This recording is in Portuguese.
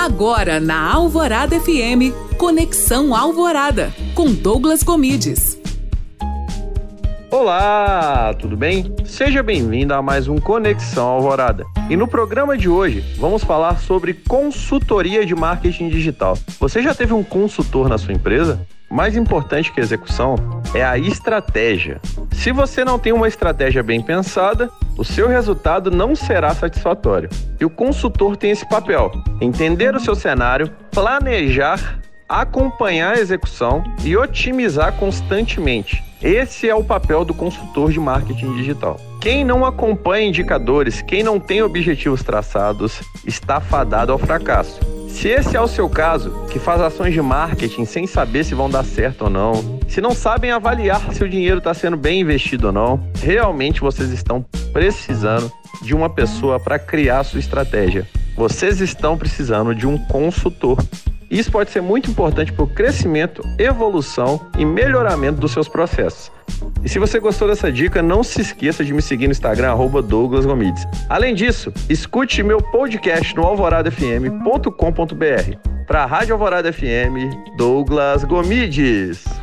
Agora na Alvorada FM, Conexão Alvorada, com Douglas Comides. Olá, tudo bem? Seja bem-vindo a mais um Conexão Alvorada. E no programa de hoje vamos falar sobre consultoria de marketing digital. Você já teve um consultor na sua empresa? Mais importante que a execução é a estratégia. Se você não tem uma estratégia bem pensada, o seu resultado não será satisfatório. E o consultor tem esse papel: entender o seu cenário, planejar, acompanhar a execução e otimizar constantemente. Esse é o papel do consultor de marketing digital. Quem não acompanha indicadores, quem não tem objetivos traçados, está fadado ao fracasso. Se esse é o seu caso, que faz ações de marketing sem saber se vão dar certo ou não, se não sabem avaliar se o dinheiro está sendo bem investido ou não, realmente vocês estão precisando de uma pessoa para criar sua estratégia. Vocês estão precisando de um consultor. Isso pode ser muito importante para o crescimento, evolução e melhoramento dos seus processos. E se você gostou dessa dica, não se esqueça de me seguir no Instagram, Douglas Gomides. Além disso, escute meu podcast no alvoradafm.com.br. Para a Rádio Alvorada FM, Douglas Gomides.